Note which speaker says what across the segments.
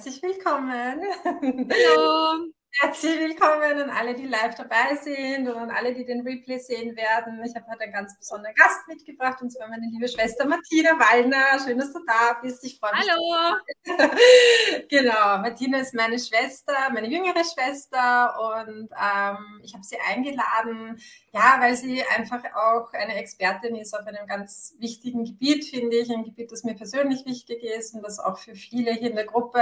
Speaker 1: herzlich willkommen.
Speaker 2: Hallo.
Speaker 1: Herzlich willkommen an alle, die live dabei sind und an alle, die den Replay sehen werden. Ich habe heute einen ganz besonderen Gast mitgebracht und zwar meine liebe Schwester Martina Wallner. Schön, dass du da bist. Ich freue mich.
Speaker 2: Hallo.
Speaker 1: genau, Martina ist meine Schwester, meine jüngere Schwester und ähm, ich habe sie eingeladen, ja, weil sie einfach auch eine Expertin ist auf einem ganz wichtigen Gebiet, finde ich, ein Gebiet, das mir persönlich wichtig ist und das auch für viele hier in der Gruppe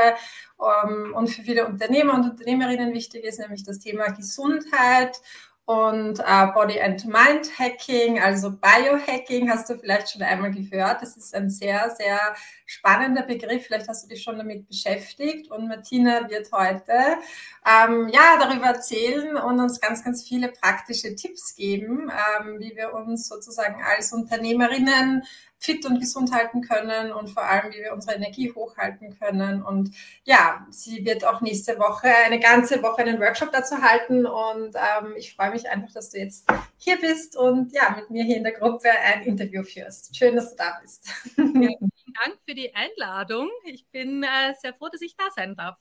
Speaker 1: ähm, und für viele Unternehmer und Unternehmerinnen wichtig ist, nämlich das Thema Gesundheit und äh, Body and Mind Hacking, also Biohacking, hast du vielleicht schon einmal gehört. Das ist ein sehr, sehr spannender Begriff. Vielleicht hast du dich schon damit beschäftigt. Und Martina wird heute ähm, ja darüber erzählen und uns ganz, ganz viele praktische Tipps geben, ähm, wie wir uns sozusagen als Unternehmerinnen fit und gesund halten können und vor allem, wie wir unsere Energie hochhalten können. Und ja, sie wird auch nächste Woche eine ganze Woche einen Workshop dazu halten. Und ähm, ich freue mich einfach, dass du jetzt hier bist und ja, mit mir hier in der Gruppe ein Interview führst. Schön, dass du da bist.
Speaker 2: Ja, vielen Dank für die Einladung. Ich bin äh, sehr froh, dass ich da sein darf.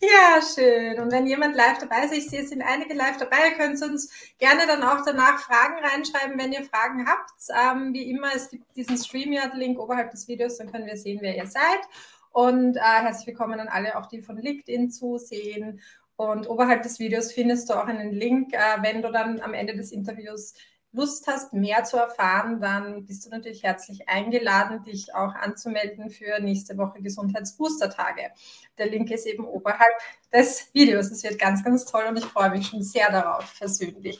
Speaker 1: Ja, schön. Und wenn jemand live dabei ist, ich sehe, es sind einige live dabei, ihr könnt uns gerne dann auch danach Fragen reinschreiben, wenn ihr Fragen habt. Ähm, wie immer, es gibt diesen StreamYard-Link oberhalb des Videos, dann können wir sehen, wer ihr seid. Und äh, herzlich willkommen an alle, auch die von LinkedIn zusehen. Und oberhalb des Videos findest du auch einen Link, äh, wenn du dann am Ende des Interviews Lust hast, mehr zu erfahren, dann bist du natürlich herzlich eingeladen, dich auch anzumelden für nächste Woche Gesundheitsbooster-Tage. Der Link ist eben oberhalb des Videos. Es wird ganz, ganz toll und ich freue mich schon sehr darauf persönlich.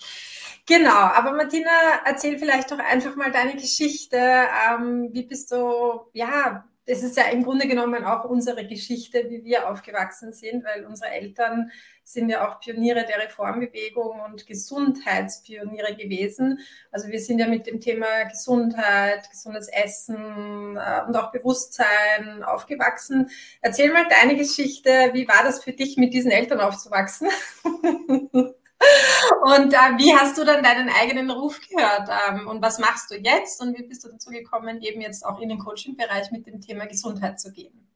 Speaker 1: Genau, aber Martina, erzähl vielleicht doch einfach mal deine Geschichte. Ähm, wie bist du, ja, es ist ja im Grunde genommen auch unsere Geschichte, wie wir aufgewachsen sind, weil unsere Eltern sind ja auch Pioniere der Reformbewegung und Gesundheitspioniere gewesen. Also wir sind ja mit dem Thema Gesundheit, gesundes Essen äh, und auch Bewusstsein aufgewachsen. Erzähl mal deine Geschichte. Wie war das für dich, mit diesen Eltern aufzuwachsen? Und äh, wie hast du dann deinen eigenen Ruf gehört? Ähm, und was machst du jetzt? Und wie bist du dazu gekommen, eben jetzt auch in den Coaching-Bereich mit dem Thema Gesundheit zu gehen?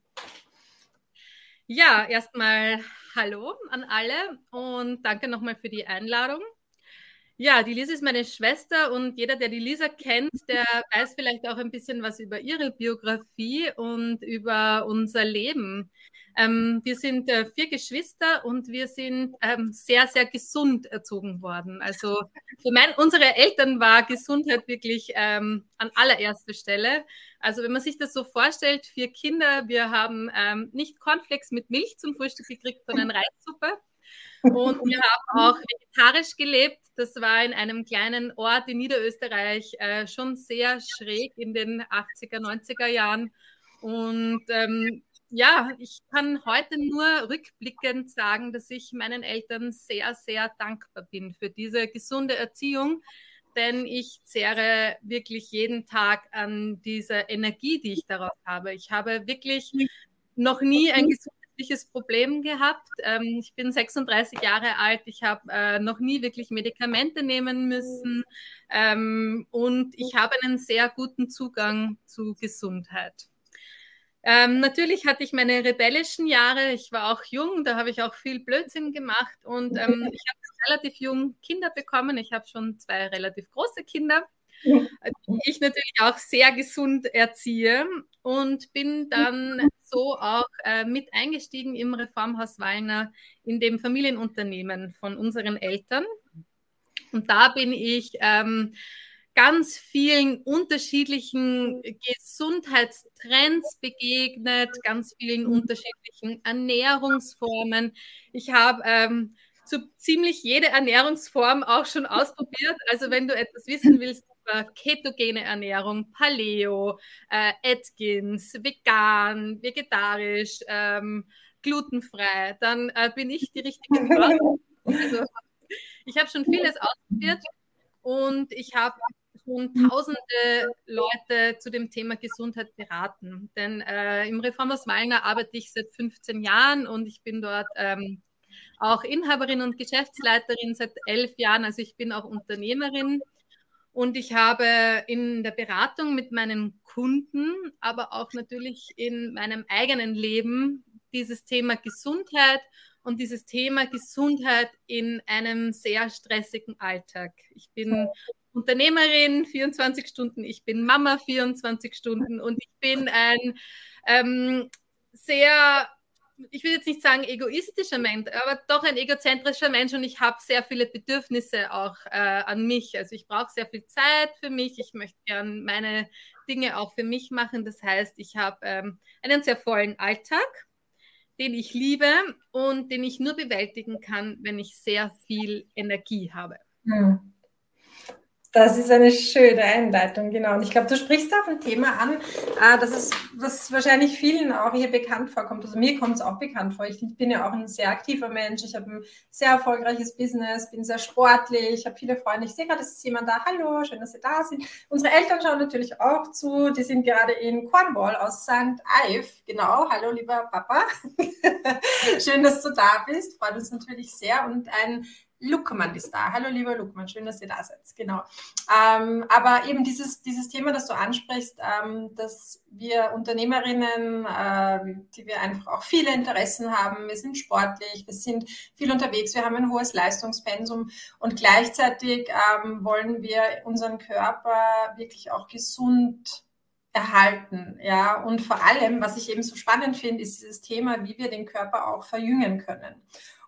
Speaker 2: Ja, erstmal Hallo an alle und danke nochmal für die Einladung. Ja, die Lisa ist meine Schwester und jeder, der die Lisa kennt, der weiß vielleicht auch ein bisschen was über ihre Biografie und über unser Leben. Ähm, wir sind äh, vier Geschwister und wir sind ähm, sehr, sehr gesund erzogen worden. Also für mein, unsere Eltern war Gesundheit wirklich ähm, an allererster Stelle. Also wenn man sich das so vorstellt, vier Kinder, wir haben ähm, nicht Cornflakes mit Milch zum Frühstück gekriegt, sondern Reissuppe. Und wir haben auch vegetarisch gelebt. Das war in einem kleinen Ort in Niederösterreich äh, schon sehr schräg in den 80er, 90er Jahren. Und ähm, ja, ich kann heute nur rückblickend sagen, dass ich meinen Eltern sehr, sehr dankbar bin für diese gesunde Erziehung, denn ich zehre wirklich jeden Tag an dieser Energie, die ich daraus habe. Ich habe wirklich noch nie ein gesundheitliches Problem gehabt. Ähm, ich bin 36 Jahre alt, ich habe äh, noch nie wirklich Medikamente nehmen müssen ähm, und ich habe einen sehr guten Zugang zu Gesundheit. Ähm, natürlich hatte ich meine rebellischen Jahre. Ich war auch jung, da habe ich auch viel Blödsinn gemacht und ähm, ich habe relativ jung Kinder bekommen. Ich habe schon zwei relativ große Kinder, die ich natürlich auch sehr gesund erziehe und bin dann so auch äh, mit eingestiegen im Reformhaus Wallner in dem Familienunternehmen von unseren Eltern. Und da bin ich ähm, ganz vielen unterschiedlichen Gesundheitstrends begegnet, ganz vielen mhm. unterschiedlichen Ernährungsformen. Ich habe ähm, so ziemlich jede Ernährungsform auch schon ausprobiert. Also wenn du etwas wissen willst über ketogene Ernährung, Paleo, äh, Atkins, vegan, vegetarisch, ähm, glutenfrei, dann äh, bin ich die richtige Frau. Also, ich habe schon vieles ausprobiert und ich habe schon tausende Leute zu dem Thema Gesundheit beraten. Denn äh, im Reformhaus Wallner arbeite ich seit 15 Jahren und ich bin dort ähm, auch Inhaberin und Geschäftsleiterin seit elf Jahren. Also ich bin auch Unternehmerin und ich habe in der Beratung mit meinen Kunden, aber auch natürlich in meinem eigenen Leben dieses Thema Gesundheit und dieses Thema Gesundheit in einem sehr stressigen Alltag. Ich bin Unternehmerin 24 Stunden, ich bin Mama 24 Stunden und ich bin ein ähm, sehr, ich will jetzt nicht sagen egoistischer Mensch, aber doch ein egozentrischer Mensch und ich habe sehr viele Bedürfnisse auch äh, an mich. Also ich brauche sehr viel Zeit für mich, ich möchte gern meine Dinge auch für mich machen. Das heißt, ich habe ähm, einen sehr vollen Alltag den ich liebe und den ich nur bewältigen kann, wenn ich sehr viel Energie habe. Hm.
Speaker 1: Das ist eine schöne Einleitung, genau. Und ich glaube, du sprichst auf ein Thema an, äh, das ist, was wahrscheinlich vielen auch hier bekannt vorkommt. Also mir kommt es auch bekannt vor. Ich bin ja auch ein sehr aktiver Mensch. Ich habe ein sehr erfolgreiches Business, bin sehr sportlich, habe viele Freunde. Ich sehe gerade, es ist jemand da. Hallo, schön, dass Sie da sind. Unsere Eltern schauen natürlich auch zu. Die sind gerade in Cornwall aus St. Ive. Genau. Hallo, lieber Papa. schön, dass du da bist. Freut uns natürlich sehr. Und ein Luckmann ist da. Hallo lieber Luckmann, schön, dass ihr da seid. Genau. Ähm, aber eben dieses, dieses Thema, das du ansprichst, ähm, dass wir Unternehmerinnen, äh, die wir einfach auch viele Interessen haben, wir sind sportlich, wir sind viel unterwegs, wir haben ein hohes Leistungspensum und gleichzeitig ähm, wollen wir unseren Körper wirklich auch gesund erhalten. Ja, und vor allem, was ich eben so spannend finde, ist dieses Thema, wie wir den Körper auch verjüngen können.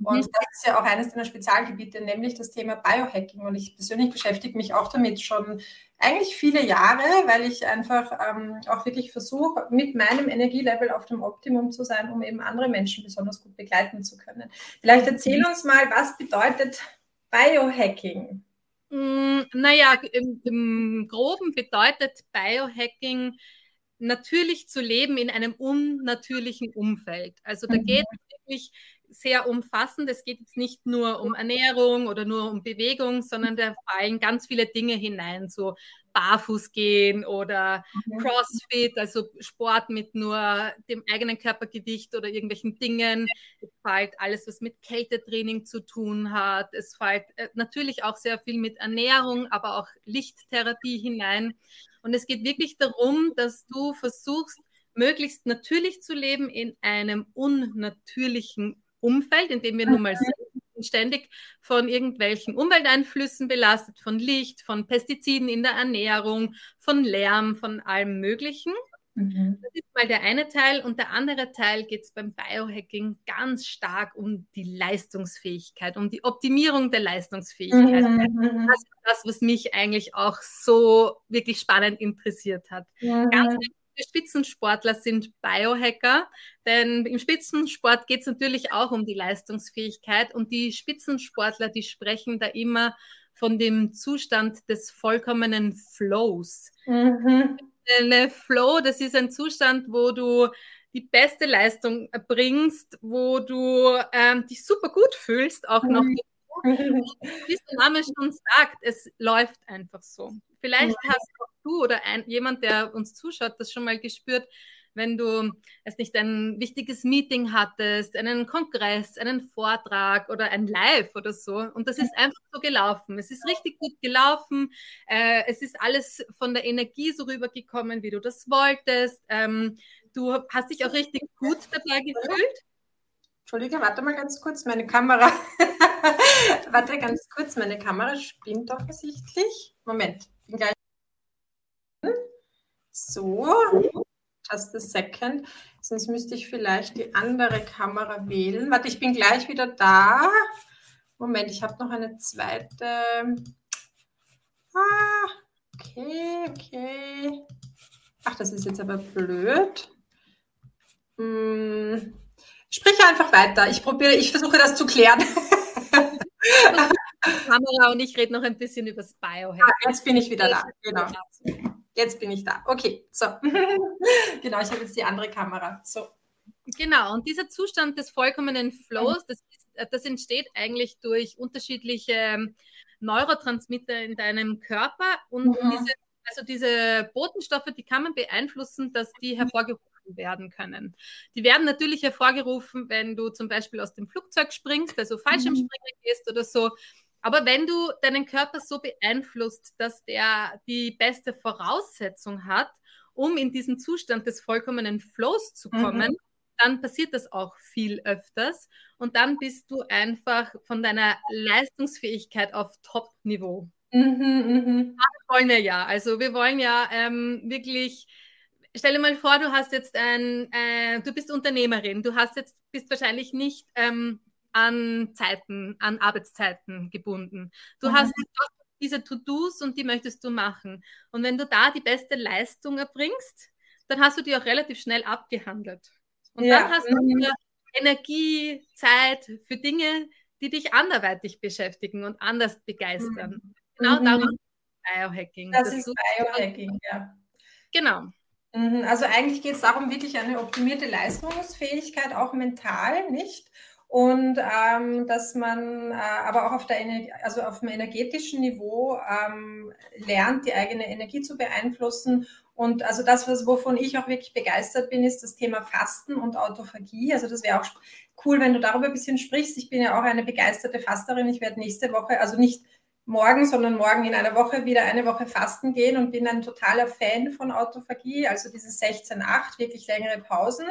Speaker 1: Und mhm. das ist ja auch eines deiner Spezialgebiete, nämlich das Thema Biohacking. Und ich persönlich beschäftige mich auch damit schon eigentlich viele Jahre, weil ich einfach ähm, auch wirklich versuche, mit meinem Energielevel auf dem Optimum zu sein, um eben andere Menschen besonders gut begleiten zu können. Vielleicht erzähl mhm. uns mal, was bedeutet Biohacking?
Speaker 2: Mm, naja, im, im Groben bedeutet Biohacking natürlich zu leben in einem unnatürlichen Umfeld. Also da mhm. geht es wirklich sehr umfassend. Es geht jetzt nicht nur um Ernährung oder nur um Bewegung, sondern da fallen ganz viele Dinge hinein, so barfuß gehen oder mhm. Crossfit, also Sport mit nur dem eigenen Körpergewicht oder irgendwelchen Dingen. Es fällt alles, was mit Kältetraining zu tun hat. Es fällt äh, natürlich auch sehr viel mit Ernährung, aber auch Lichttherapie hinein. Und es geht wirklich darum, dass du versuchst, möglichst natürlich zu leben in einem unnatürlichen Umfeld, in dem wir nun mal sind, ständig von irgendwelchen Umwelteinflüssen belastet, von Licht, von Pestiziden in der Ernährung, von Lärm, von allem Möglichen. Mhm. Das ist mal der eine Teil. Und der andere Teil geht es beim Biohacking ganz stark um die Leistungsfähigkeit, um die Optimierung der Leistungsfähigkeit. Mhm. Das ist das, was mich eigentlich auch so wirklich spannend interessiert hat. Mhm. Ganz Spitzensportler sind Biohacker, denn im Spitzensport geht es natürlich auch um die Leistungsfähigkeit und die Spitzensportler, die sprechen da immer von dem Zustand des vollkommenen Flows. Mhm. Eine Flow, das ist ein Zustand, wo du die beste Leistung bringst, wo du ähm, dich super gut fühlst, auch noch. Mhm. Wie der Name schon sagt, es läuft einfach so. Vielleicht mhm. hast auch du oder ein, jemand, der uns zuschaut, das schon mal gespürt, wenn du es nicht ein wichtiges Meeting hattest, einen Kongress, einen Vortrag oder ein Live oder so. Und das ist einfach so gelaufen. Es ist richtig gut gelaufen. Äh, es ist alles von der Energie so rübergekommen, wie du das wolltest. Ähm, du hast dich auch richtig gut dabei gefühlt.
Speaker 1: Entschuldige, warte mal ganz kurz, meine Kamera. warte ganz kurz, meine Kamera spinnt offensichtlich. Moment, bin gleich. So, just a second. Sonst müsste ich vielleicht die andere Kamera wählen. Warte, ich bin gleich wieder da. Moment, ich habe noch eine zweite. Ah, okay, okay. Ach, das ist jetzt aber blöd. Hm. Sprich einfach weiter. Ich probiere, ich versuche das zu klären.
Speaker 2: Kamera und ich rede noch ein bisschen über das Biohack.
Speaker 1: Ah, jetzt bin ich wieder da. Genau. Jetzt bin ich da. Okay, so. genau, ich habe jetzt die andere Kamera. So.
Speaker 2: Genau, und dieser Zustand des vollkommenen Flows, das, ist, das entsteht eigentlich durch unterschiedliche ähm, Neurotransmitter in deinem Körper und mhm. diese, also diese Botenstoffe, die kann man beeinflussen, dass die mhm. hervorgerufen werden können. Die werden natürlich hervorgerufen, wenn du zum Beispiel aus dem Flugzeug springst, also Fallschirmspringen mhm. gehst oder so. Aber wenn du deinen Körper so beeinflusst, dass der die beste Voraussetzung hat, um in diesen Zustand des vollkommenen Flows zu kommen, mhm. dann passiert das auch viel öfters und dann bist du einfach von deiner Leistungsfähigkeit auf Top-Niveau. Mhm, mh. Das wollen wir ja. Also wir wollen ja ähm, wirklich stell dir mal vor, du hast jetzt ein, äh, du bist Unternehmerin, du hast jetzt, bist wahrscheinlich nicht ähm, an Zeiten, an Arbeitszeiten gebunden. Du mhm. hast diese To-Dos und die möchtest du machen. Und wenn du da die beste Leistung erbringst, dann hast du die auch relativ schnell abgehandelt. Und ja. dann hast du mhm. wieder Energie, Zeit für Dinge, die dich anderweitig beschäftigen und anders begeistern. Mhm. Genau mhm. darum ist
Speaker 1: Biohacking. Das, das ist Biohacking, ja.
Speaker 2: Genau.
Speaker 1: Mhm, also eigentlich geht es darum, wirklich eine optimierte Leistungsfähigkeit, auch mental, nicht? Und ähm, dass man äh, aber auch auf, der also auf dem energetischen Niveau ähm, lernt, die eigene Energie zu beeinflussen. Und also das, was, wovon ich auch wirklich begeistert bin, ist das Thema Fasten und Autophagie. Also das wäre auch cool, wenn du darüber ein bisschen sprichst. Ich bin ja auch eine begeisterte Fasterin. Ich werde nächste Woche, also nicht morgen, sondern morgen in einer Woche wieder eine Woche fasten gehen und bin ein totaler Fan von Autophagie, also dieses 16-8, wirklich längere Pausen,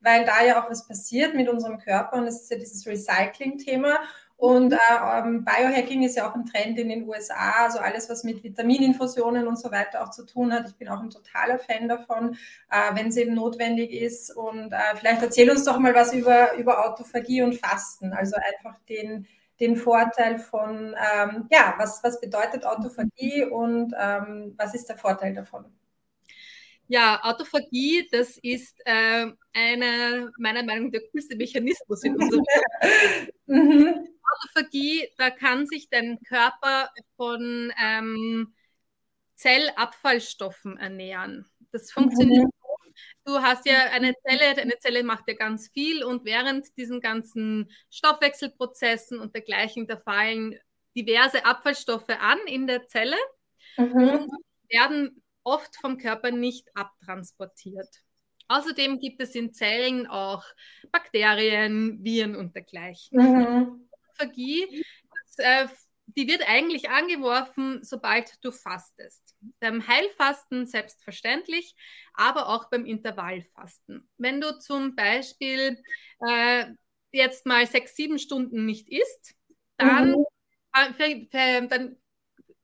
Speaker 1: weil da ja auch was passiert mit unserem Körper und es ist ja dieses Recycling-Thema. Und äh, ähm, Biohacking ist ja auch ein Trend in den USA, also alles, was mit Vitamininfusionen und so weiter auch zu tun hat. Ich bin auch ein totaler Fan davon, äh, wenn es eben notwendig ist. Und äh, vielleicht erzähl uns doch mal was über, über Autophagie und Fasten, also einfach den, den Vorteil von, ähm, ja, was, was bedeutet Autophagie und ähm, was ist der Vorteil davon?
Speaker 2: Ja, Autophagie, das ist äh, einer meiner Meinung nach der coolste Mechanismus in unserem mhm. Autophagie, da kann sich dein Körper von ähm, Zellabfallstoffen ernähren. Das funktioniert mhm. Du hast ja eine Zelle, eine Zelle macht ja ganz viel und während diesen ganzen Stoffwechselprozessen und dergleichen, da fallen diverse Abfallstoffe an in der Zelle mhm. und werden oft vom Körper nicht abtransportiert. Außerdem gibt es in Zellen auch Bakterien, Viren und dergleichen. Mhm. Phagie, das, äh, die wird eigentlich angeworfen, sobald du fastest. Beim Heilfasten selbstverständlich, aber auch beim Intervallfasten. Wenn du zum Beispiel äh, jetzt mal sechs, sieben Stunden nicht isst, dann, mhm. äh, dann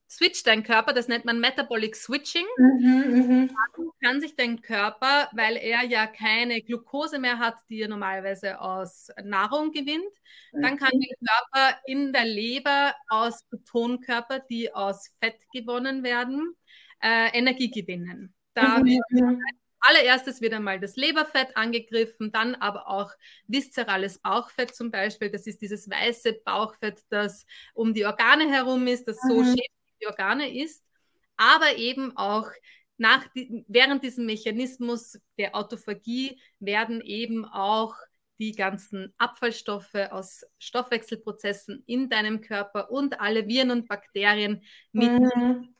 Speaker 2: switcht dein Körper, das nennt man Metabolic Switching. Mhm, Dann kann sich dein Körper, weil er ja keine Glucose mehr hat, die er normalerweise aus Nahrung gewinnt, dann kann der Körper in der Leber aus Betonkörper, die aus Fett gewonnen werden, äh, Energie gewinnen. Da mhm. wird allererstes wird einmal das Leberfett angegriffen, dann aber auch viszerales Bauchfett zum Beispiel. Das ist dieses weiße Bauchfett, das um die Organe herum ist, das so mhm. schädlich die Organe ist, aber eben auch nach, während diesem Mechanismus der Autophagie werden eben auch die ganzen Abfallstoffe aus Stoffwechselprozessen in deinem Körper und alle Viren und Bakterien mit mhm.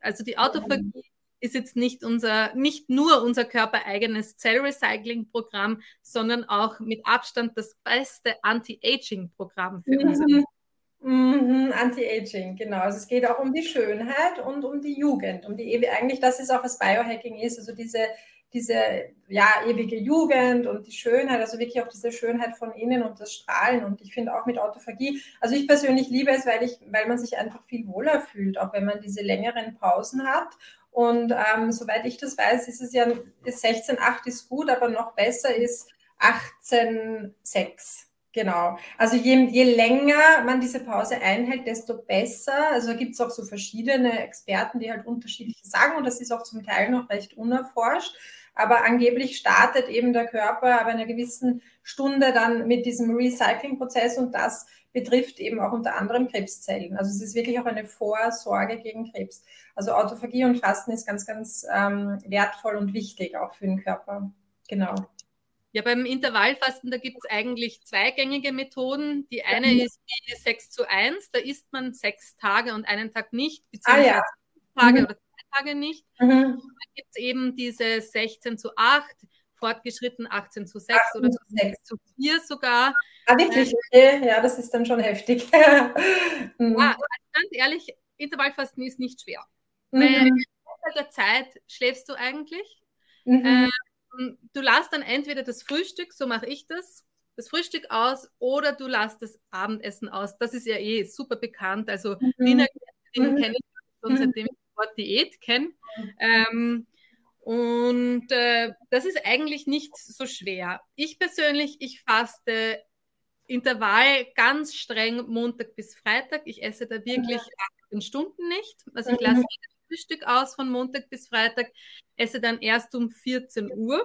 Speaker 2: Also die Autophagie mhm. ist jetzt nicht unser, nicht nur unser körpereigenes Zellrecycling-Programm, sondern auch mit Abstand das beste Anti-Aging-Programm für mhm. unsere
Speaker 1: Mhm, Anti-Aging, genau. Also es geht auch um die Schönheit und um die Jugend, um die ewige, eigentlich das ist auch was Biohacking ist, also diese, diese ja, ewige Jugend und die Schönheit, also wirklich auch diese Schönheit von innen und das Strahlen. Und ich finde auch mit Autophagie, also ich persönlich liebe es, weil ich, weil man sich einfach viel wohler fühlt, auch wenn man diese längeren Pausen hat. Und ähm, soweit ich das weiß, ist es ja, ist 16,8 ist gut, aber noch besser ist 18,6. Genau. Also je, je länger man diese Pause einhält, desto besser. Also gibt es auch so verschiedene Experten, die halt unterschiedliche sagen und das ist auch zum Teil noch recht unerforscht. Aber angeblich startet eben der Körper ab einer gewissen Stunde dann mit diesem Recycling-Prozess und das betrifft eben auch unter anderem Krebszellen. Also es ist wirklich auch eine Vorsorge gegen Krebs. Also Autophagie und Fasten ist ganz, ganz ähm, wertvoll und wichtig auch für den Körper. Genau.
Speaker 2: Ja, beim Intervallfasten, da gibt es eigentlich zwei gängige Methoden. Die eine mhm. ist die 6 zu 1, da isst man sechs Tage und einen Tag nicht, beziehungsweise ah, ja. Tage mhm. oder zwei Tage nicht. Mhm. Dann gibt es eben diese 16 zu 8, fortgeschritten 18 zu 6 18 oder 6 zu 4 sogar.
Speaker 1: Ah, wirklich? Okay. Ja, das ist dann schon heftig.
Speaker 2: mhm. Ja, also ganz ehrlich, Intervallfasten ist nicht schwer. Mhm. Weil in der Zeit schläfst du eigentlich. Mhm. Äh, ähm, du lässt dann entweder das Frühstück, so mache ich das, das Frühstück aus oder du lässt das Abendessen aus. Das ist ja eh super bekannt. Also mhm. Wiener mhm. kenne ich schon mhm. seitdem ich das Wort Diät kenne. Ähm, und äh, das ist eigentlich nicht so schwer. Ich persönlich, ich faste Intervall ganz streng Montag bis Freitag. Ich esse da wirklich 18 Stunden nicht. Also ich lasse jedes Frühstück aus von Montag bis Freitag, esse dann erst um 14 Uhr.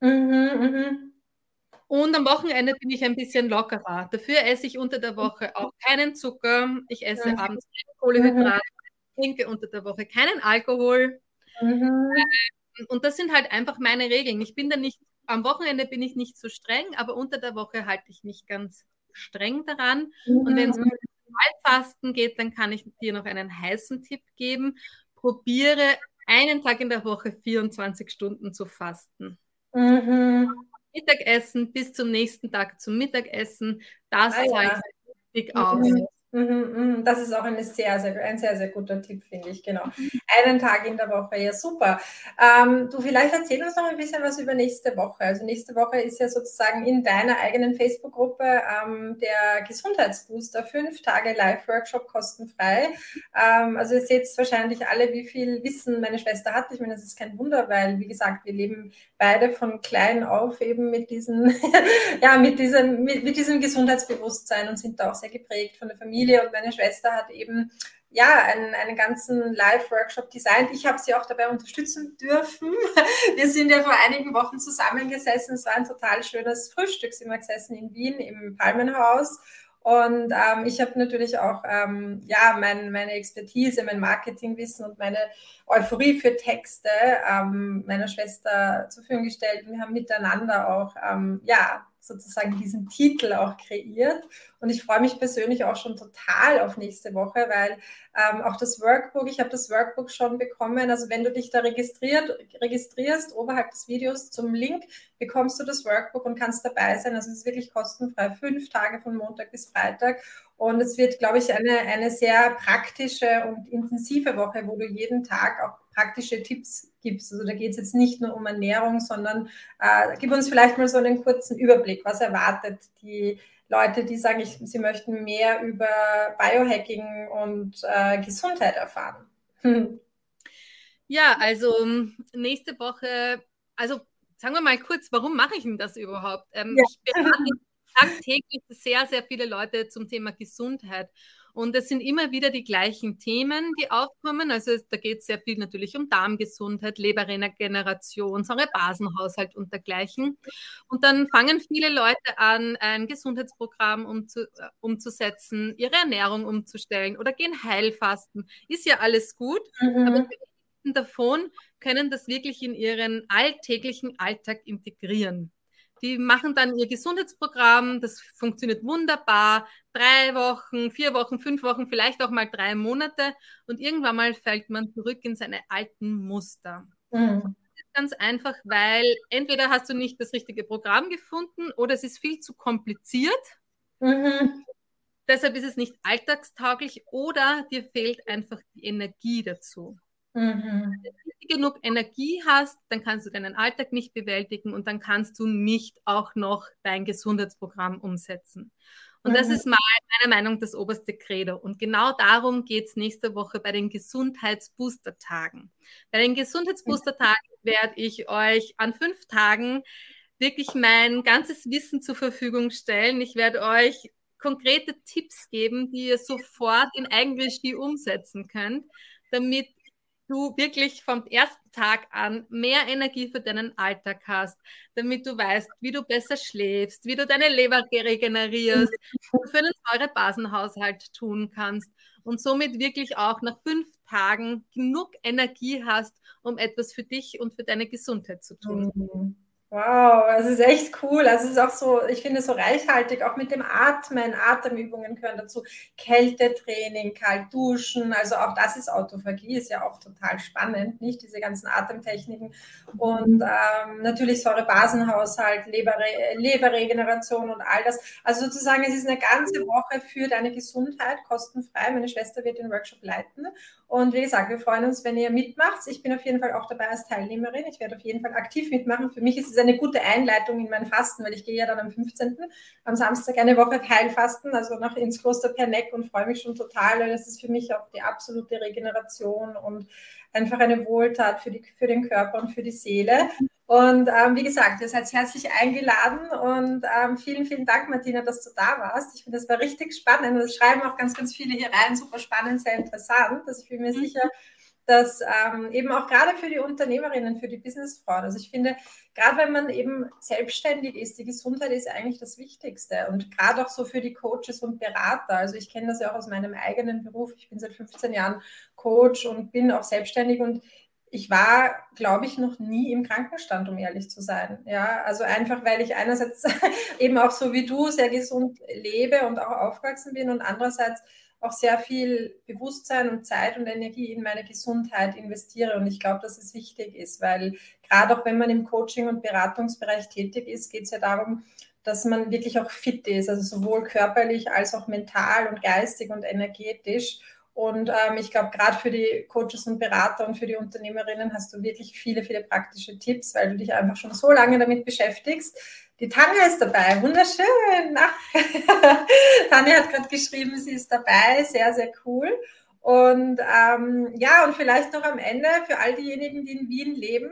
Speaker 2: Mhm, mhm. Und am Wochenende bin ich ein bisschen lockerer. Dafür esse ich unter der Woche auch keinen Zucker. Ich esse mhm. abends keine Kohlenhydrate. Ich trinke unter der Woche keinen Alkohol. Mhm. Ähm, und das sind halt einfach meine Regeln. Ich bin da nicht, am Wochenende bin ich nicht so streng, aber unter der Woche halte ich mich ganz streng daran. Mhm. Und wenn es um Waldfasten geht, dann kann ich dir noch einen heißen Tipp geben. Probiere einen Tag in der Woche 24 Stunden zu fasten. Mhm. Mittagessen bis zum nächsten Tag zum Mittagessen. Das ah, ja. richtig
Speaker 1: aus. Mhm. Mhm, mhm. Das ist auch eine sehr, sehr, ein sehr, sehr guter Tipp, finde ich, genau. Einen Tag in der Woche, ja super. Ähm, du, vielleicht erzähl uns noch ein bisschen was über nächste Woche. Also nächste Woche ist ja sozusagen in deiner eigenen Facebook-Gruppe ähm, der Gesundheitsbooster, fünf Tage Live-Workshop kostenfrei. Ähm, also ihr seht wahrscheinlich alle, wie viel Wissen meine Schwester hat. Ich meine, das ist kein Wunder, weil, wie gesagt, wir leben beide von klein auf eben mit diesem, ja, mit diesem, mit, mit diesem Gesundheitsbewusstsein und sind da auch sehr geprägt von der Familie und meine Schwester hat eben ja, einen, einen ganzen Live-Workshop designt. Ich habe sie auch dabei unterstützen dürfen. Wir sind ja vor einigen Wochen zusammengesessen. Es war ein total schönes Frühstückszimmer gesessen in Wien im Palmenhaus. Und ähm, ich habe natürlich auch ähm, ja, mein, meine Expertise, mein Marketingwissen und meine Euphorie für Texte ähm, meiner Schwester zur Verfügung gestellt. Und wir haben miteinander auch ähm, ja, sozusagen diesen Titel auch kreiert. Und ich freue mich persönlich auch schon total auf nächste Woche, weil ähm, auch das Workbook, ich habe das Workbook schon bekommen. Also wenn du dich da registriert, registrierst, oberhalb des Videos zum Link, bekommst du das Workbook und kannst dabei sein. Also es ist wirklich kostenfrei, fünf Tage von Montag bis Freitag. Und es wird, glaube ich, eine, eine sehr praktische und intensive Woche, wo du jeden Tag auch praktische Tipps gibst. Also da geht es jetzt nicht nur um Ernährung, sondern äh, gib uns vielleicht mal so einen kurzen Überblick. Was erwartet die Leute, die sagen, ich, sie möchten mehr über Biohacking und äh, Gesundheit erfahren?
Speaker 2: Ja, also nächste Woche, also sagen wir mal kurz, warum mache ich denn das überhaupt? Ähm, ja. Ich berate tagtäglich sehr, sehr viele Leute zum Thema Gesundheit. Und es sind immer wieder die gleichen Themen, die aufkommen. Also da geht es sehr viel natürlich um Darmgesundheit, Leberregeneration, Säurebasenhaushalt und dergleichen. Und dann fangen viele Leute an, ein Gesundheitsprogramm umzu, äh, umzusetzen, ihre Ernährung umzustellen oder gehen Heilfasten. Ist ja alles gut, mhm. aber davon können das wirklich in ihren alltäglichen Alltag integrieren. Die machen dann ihr Gesundheitsprogramm, das funktioniert wunderbar. Drei Wochen, vier Wochen, fünf Wochen, vielleicht auch mal drei Monate. Und irgendwann mal fällt man zurück in seine alten Muster. Mhm. Ganz einfach, weil entweder hast du nicht das richtige Programm gefunden oder es ist viel zu kompliziert. Mhm. Deshalb ist es nicht alltagstauglich oder dir fehlt einfach die Energie dazu. Mhm. Wenn du genug Energie hast, dann kannst du deinen Alltag nicht bewältigen und dann kannst du nicht auch noch dein Gesundheitsprogramm umsetzen. Und mhm. das ist mal meiner Meinung das oberste Credo. Und genau darum geht es nächste Woche bei den Gesundheitsbooster-Tagen. Bei den Gesundheitsbooster-Tagen werde ich euch an fünf Tagen wirklich mein ganzes Wissen zur Verfügung stellen. Ich werde euch konkrete Tipps geben, die ihr sofort in Eigenregie umsetzen könnt, damit du wirklich vom ersten Tag an mehr Energie für deinen Alltag hast, damit du weißt, wie du besser schläfst, wie du deine Leber regenerierst, für einen Säurebasenhaushalt tun kannst und somit wirklich auch nach fünf Tagen genug Energie hast, um etwas für dich und für deine Gesundheit zu tun.
Speaker 1: Mhm. Wow, das ist echt cool. Also es ist auch so, ich finde es so reichhaltig, auch mit dem Atmen, Atemübungen gehören dazu, Kältetraining, kalt duschen, also auch das ist Autophagie, ist ja auch total spannend, nicht diese ganzen Atemtechniken und ähm, natürlich Säurebasenhaushalt, Leberre Leberregeneration und all das. Also sozusagen, es ist eine ganze Woche für deine Gesundheit, kostenfrei. Meine Schwester wird den Workshop leiten und wie gesagt, wir freuen uns, wenn ihr mitmacht. Ich bin auf jeden Fall auch dabei als Teilnehmerin. Ich werde auf jeden Fall aktiv mitmachen. Für mich ist es eine gute Einleitung in mein Fasten, weil ich gehe ja dann am 15. am Samstag eine Woche Heilfasten, also noch ins Kloster Perneck und freue mich schon total, weil das ist für mich auch die absolute Regeneration und einfach eine Wohltat für, die, für den Körper und für die Seele. Und ähm, wie gesagt, ihr seid herzlich eingeladen und ähm, vielen, vielen Dank, Martina, dass du da warst. Ich finde, das war richtig spannend. Das schreiben auch ganz, ganz viele hier rein. Super spannend, sehr interessant. Also ich bin mir mhm. sicher, dass ähm, eben auch gerade für die Unternehmerinnen, für die Businessfrauen, also ich finde, gerade wenn man eben selbstständig ist, die Gesundheit ist eigentlich das Wichtigste und gerade auch so für die Coaches und Berater. Also ich kenne das ja auch aus meinem eigenen Beruf. Ich bin seit 15 Jahren Coach und bin auch selbstständig und ich war, glaube ich, noch nie im Krankenstand, um ehrlich zu sein. Ja, also einfach, weil ich einerseits eben auch so wie du sehr gesund lebe und auch aufgewachsen bin und andererseits auch sehr viel Bewusstsein und Zeit und Energie in meine Gesundheit investiere. Und ich glaube, dass es wichtig ist, weil gerade auch wenn man im Coaching- und Beratungsbereich tätig ist, geht es ja darum, dass man wirklich auch fit ist, also sowohl körperlich als auch mental und geistig und energetisch. Und ähm, ich glaube, gerade für die Coaches und Berater und für die Unternehmerinnen hast du wirklich viele, viele praktische Tipps, weil du dich einfach schon so lange damit beschäftigst, die Tanja ist dabei, wunderschön. Tanja hat gerade geschrieben, sie ist dabei, sehr, sehr cool. Und ähm, ja, und vielleicht noch am Ende für all diejenigen, die in Wien leben,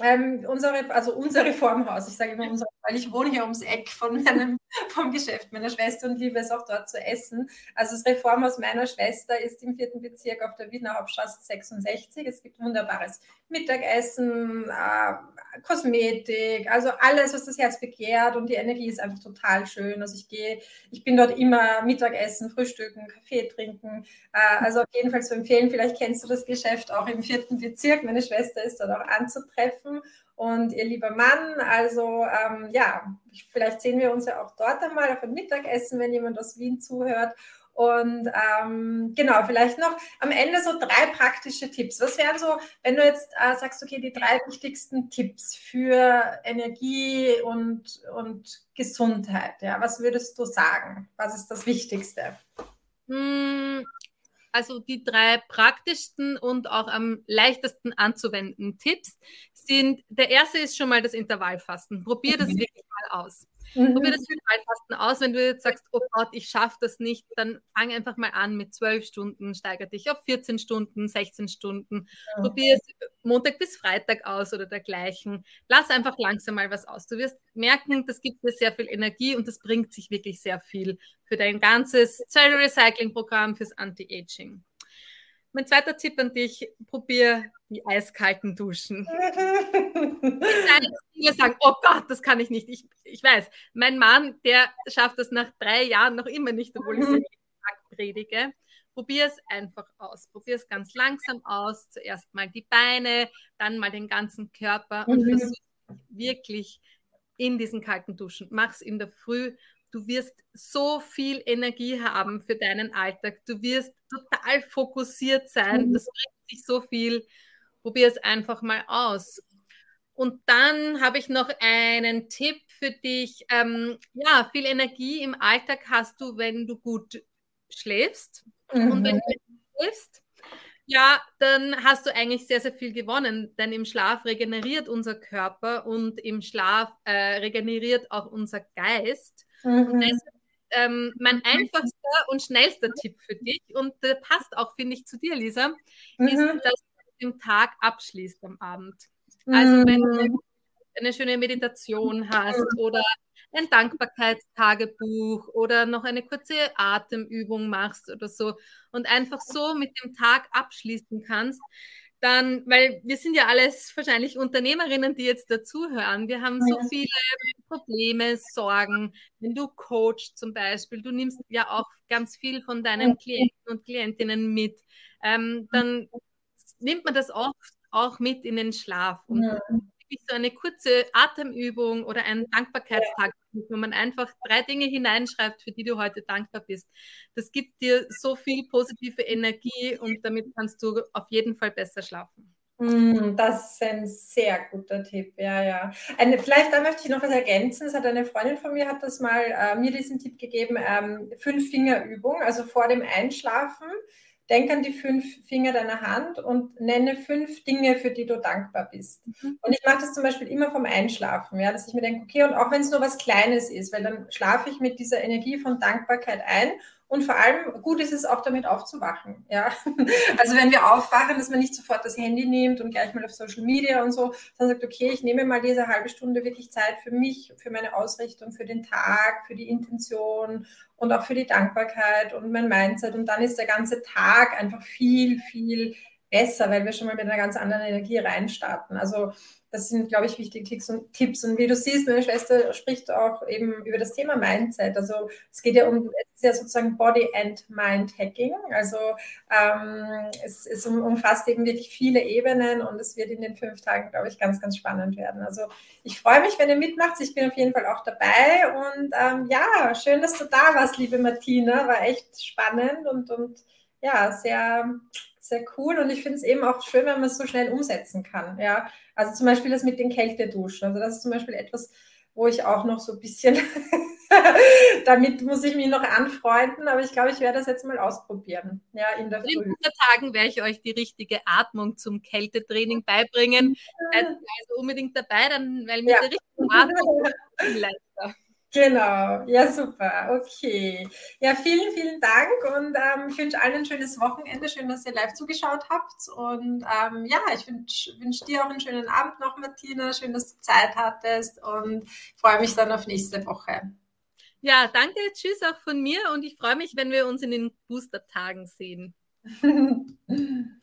Speaker 1: ähm, unsere, also unser Reformhaus, ich sage immer unser, weil ich wohne hier ums Eck von meinem, vom Geschäft meiner Schwester und liebe es auch dort zu essen. Also das Reformhaus meiner Schwester ist im vierten Bezirk auf der Wiener Hauptstraße 66. Es gibt wunderbares Mittagessen, äh, Kosmetik, also alles, was das Herz begehrt und die Energie ist einfach total schön. Also ich gehe, ich bin dort immer Mittagessen, Frühstücken, Kaffee trinken. Äh, also auf jeden Fall zu empfehlen. Vielleicht kennst du das Geschäft auch im vierten Bezirk. Meine Schwester ist dort auch anzutreffen und ihr lieber Mann. Also ähm, ja, vielleicht sehen wir uns ja auch dort einmal auf ein Mittagessen, wenn jemand aus Wien zuhört. Und ähm, genau, vielleicht noch am Ende so drei praktische Tipps. Was wären so, wenn du jetzt äh, sagst, okay, die drei wichtigsten Tipps für Energie und, und Gesundheit? Ja, was würdest du sagen? Was ist das Wichtigste?
Speaker 2: Also die drei praktischsten und auch am leichtesten anzuwenden Tipps sind, der erste ist schon mal das Intervallfasten. Probier das mhm. wirklich aus. Mhm. Probier das Intervallfasten aus. Wenn du jetzt sagst, oh Gott, ich schaffe das nicht, dann fang einfach mal an mit zwölf Stunden, steigere dich auf 14 Stunden, 16 Stunden. Ja. Probier es Montag bis Freitag aus oder dergleichen. Lass einfach langsam mal was aus. Du wirst merken, das gibt dir sehr viel Energie und das bringt sich wirklich sehr viel für dein ganzes Cell Recycling Programm, fürs Anti-Aging. Mein zweiter Tipp an dich, probier die eiskalten Duschen. Viele sagen, oh Gott, das kann ich nicht. Ich, ich weiß, mein Mann, der schafft das nach drei Jahren noch immer nicht, obwohl ich es jeden Tag predige. Probier es einfach aus. Probier es ganz langsam aus. Zuerst mal die Beine, dann mal den ganzen Körper und mhm. versuch wirklich in diesen kalten Duschen. Mach es in der Früh Du wirst so viel Energie haben für deinen Alltag. Du wirst total fokussiert sein. Mhm. Das bringt sich so viel. Probier es einfach mal aus. Und dann habe ich noch einen Tipp für dich. Ähm, ja, viel Energie im Alltag hast du, wenn du gut schläfst. Mhm. Und wenn mhm. du schläfst, ja, dann hast du eigentlich sehr, sehr viel gewonnen, denn im Schlaf regeneriert unser Körper und im Schlaf äh, regeneriert auch unser Geist. Mhm. Und deshalb ähm, mein einfachster und schnellster Tipp für dich, und der passt auch, finde ich, zu dir, Lisa, mhm. ist, dass du den Tag abschließt am Abend. Also wenn du mhm. eine schöne Meditation hast oder ein Dankbarkeitstagebuch oder noch eine kurze Atemübung machst oder so und einfach so mit dem Tag abschließen kannst, dann, weil wir sind ja alles wahrscheinlich Unternehmerinnen, die jetzt dazuhören. Wir haben so viele Probleme, Sorgen. Wenn du coachst zum Beispiel, du nimmst ja auch ganz viel von deinen Klienten und Klientinnen mit, ähm, dann nimmt man das oft auch mit in den Schlaf. Und ja. Wirklich so eine kurze Atemübung oder einen Dankbarkeitstag, wo man einfach drei Dinge hineinschreibt, für die du heute dankbar bist. Das gibt dir so viel positive Energie und damit kannst du auf jeden Fall besser schlafen.
Speaker 1: Mm, das ist ein sehr guter Tipp, ja, ja. Eine, vielleicht da möchte ich noch was ergänzen. Es hat eine Freundin von mir hat das mal äh, mir diesen Tipp gegeben, ähm, fünf Fingerübung, also vor dem Einschlafen. Denk an die fünf Finger deiner Hand und nenne fünf Dinge, für die du dankbar bist. Mhm. Und ich mache das zum Beispiel immer vom Einschlafen, ja, dass ich mir denke, okay, und auch wenn es nur was Kleines ist, weil dann schlafe ich mit dieser Energie von Dankbarkeit ein und vor allem gut ist es auch damit aufzuwachen. Ja? Also wenn wir aufwachen, dass man nicht sofort das Handy nimmt und gleich mal auf Social Media und so, sondern sagt, okay, ich nehme mal diese halbe Stunde wirklich Zeit für mich, für meine Ausrichtung, für den Tag, für die Intention und auch für die Dankbarkeit und mein Mindset. Und dann ist der ganze Tag einfach viel, viel besser, weil wir schon mal mit einer ganz anderen Energie reinstarten. Also das sind, glaube ich, wichtige Tipps und, Tipps. Und wie du siehst, meine Schwester spricht auch eben über das Thema Mindset. Also es geht ja um, es ist ja sozusagen Body and Mind Hacking. Also ähm, es, es umfasst eben wirklich viele Ebenen und es wird in den fünf Tagen, glaube ich, ganz, ganz spannend werden. Also ich freue mich, wenn ihr mitmacht. Ich bin auf jeden Fall auch dabei. Und ähm, ja, schön, dass du da warst, liebe Martina. War echt spannend und, und ja, sehr sehr cool und ich finde es eben auch schön, wenn man es so schnell umsetzen kann. Ja, also zum Beispiel das mit den Kälteduschen. Also das ist zum Beispiel etwas, wo ich auch noch so ein bisschen, damit muss ich mich noch anfreunden, aber ich glaube, ich werde das jetzt mal ausprobieren. Ja, in der Früh.
Speaker 2: In Tagen werde ich euch die richtige Atmung zum Kältetraining beibringen. Seid also unbedingt dabei, dann, weil mit ja. der richtigen Atmung leichter.
Speaker 1: Genau, ja super, okay. Ja, vielen, vielen Dank und ähm, ich wünsche allen ein schönes Wochenende. Schön, dass ihr live zugeschaut habt und ähm, ja, ich wünsche wünsch dir auch einen schönen Abend noch, Martina. Schön, dass du Zeit hattest und freue mich dann auf nächste Woche.
Speaker 2: Ja, danke, tschüss auch von mir und ich freue mich, wenn wir uns in den Booster-Tagen sehen.